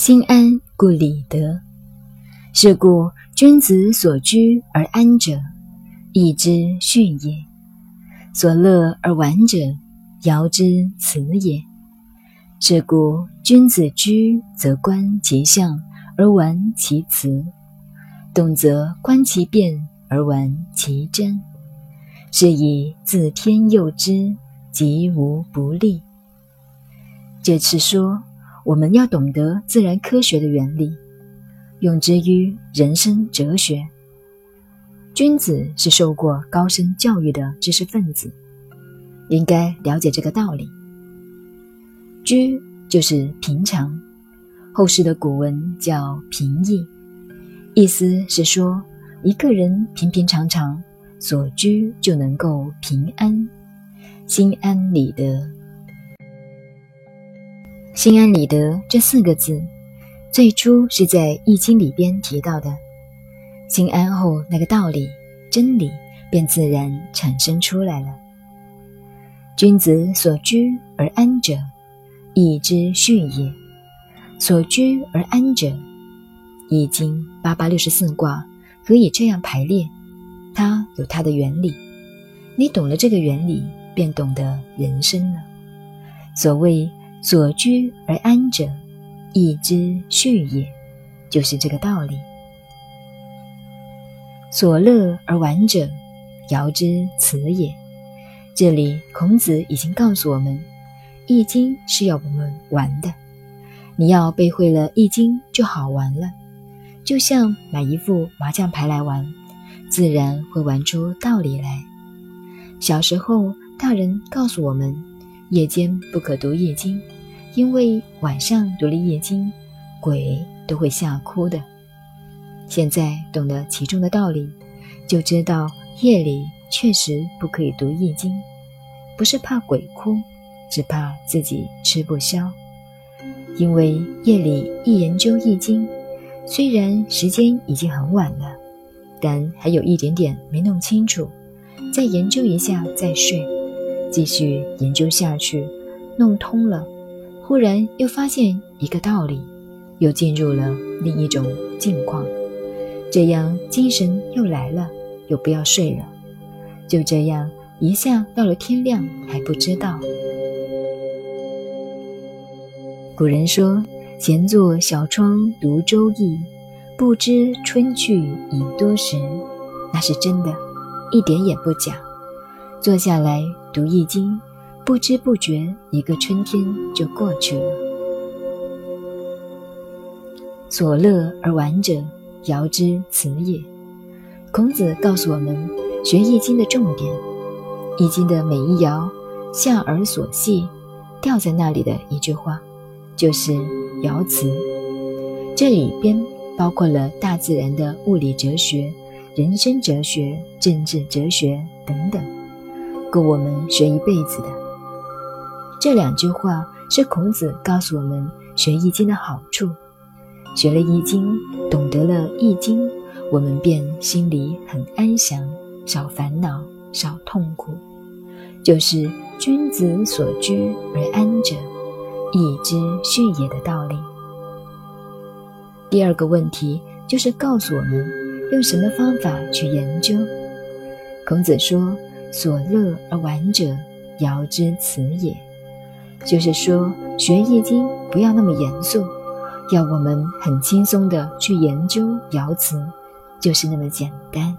心安故理得，是故君子所居而安者，义之训也；所乐而玩者，尧之辞也。是故君子居则观其象而玩其辞，动则观其变而玩其真，是以自天佑之，吉无不利。这次说。我们要懂得自然科学的原理，用之于人生哲学。君子是受过高深教育的知识分子，应该了解这个道理。居就是平常，后世的古文叫平易，意思是说一个人平平常常所居就能够平安，心安理得。心安理得这四个字，最初是在《易经》里边提到的。心安后，那个道理、真理便自然产生出来了。君子所居而安者，义之序也。所居而安者，《易经》八八六十四卦可以这样排列，它有它的原理。你懂了这个原理，便懂得人生了。所谓。所居而安者，义之序也，就是这个道理。所乐而玩者，尧之辞也。这里孔子已经告诉我们，《易经》是要我们玩的。你要背会了《易经》就好玩了，就像买一副麻将牌来玩，自然会玩出道理来。小时候，大人告诉我们。夜间不可读夜经，因为晚上读了夜经，鬼都会吓哭的。现在懂得其中的道理，就知道夜里确实不可以读易经，不是怕鬼哭，只怕自己吃不消。因为夜里一研究易经，虽然时间已经很晚了，但还有一点点没弄清楚，再研究一下再睡。继续研究下去，弄通了，忽然又发现一个道理，又进入了另一种境况，这样精神又来了，又不要睡了，就这样一下到了天亮还不知道。古人说：“闲坐小窗读周易，不知春去已多时。”那是真的，一点也不假。坐下来读《易经》，不知不觉一个春天就过去了。所乐而玩者，尧之辞也。孔子告诉我们学《易经》的重点，《易经》的每一爻下而所系，掉在那里的一句话，就是爻辞。这里边包括了大自然的物理哲学、人生哲学、政治哲学等等。够我们学一辈子的。这两句话是孔子告诉我们学易经的好处。学了易经，懂得了易经，我们便心里很安详，少烦恼，少痛苦。就是君子所居而安者，义之序也的道理。第二个问题就是告诉我们用什么方法去研究。孔子说。所乐而玩者，尧之辞也。就是说，学易经不要那么严肃，要我们很轻松的去研究爻辞，就是那么简单。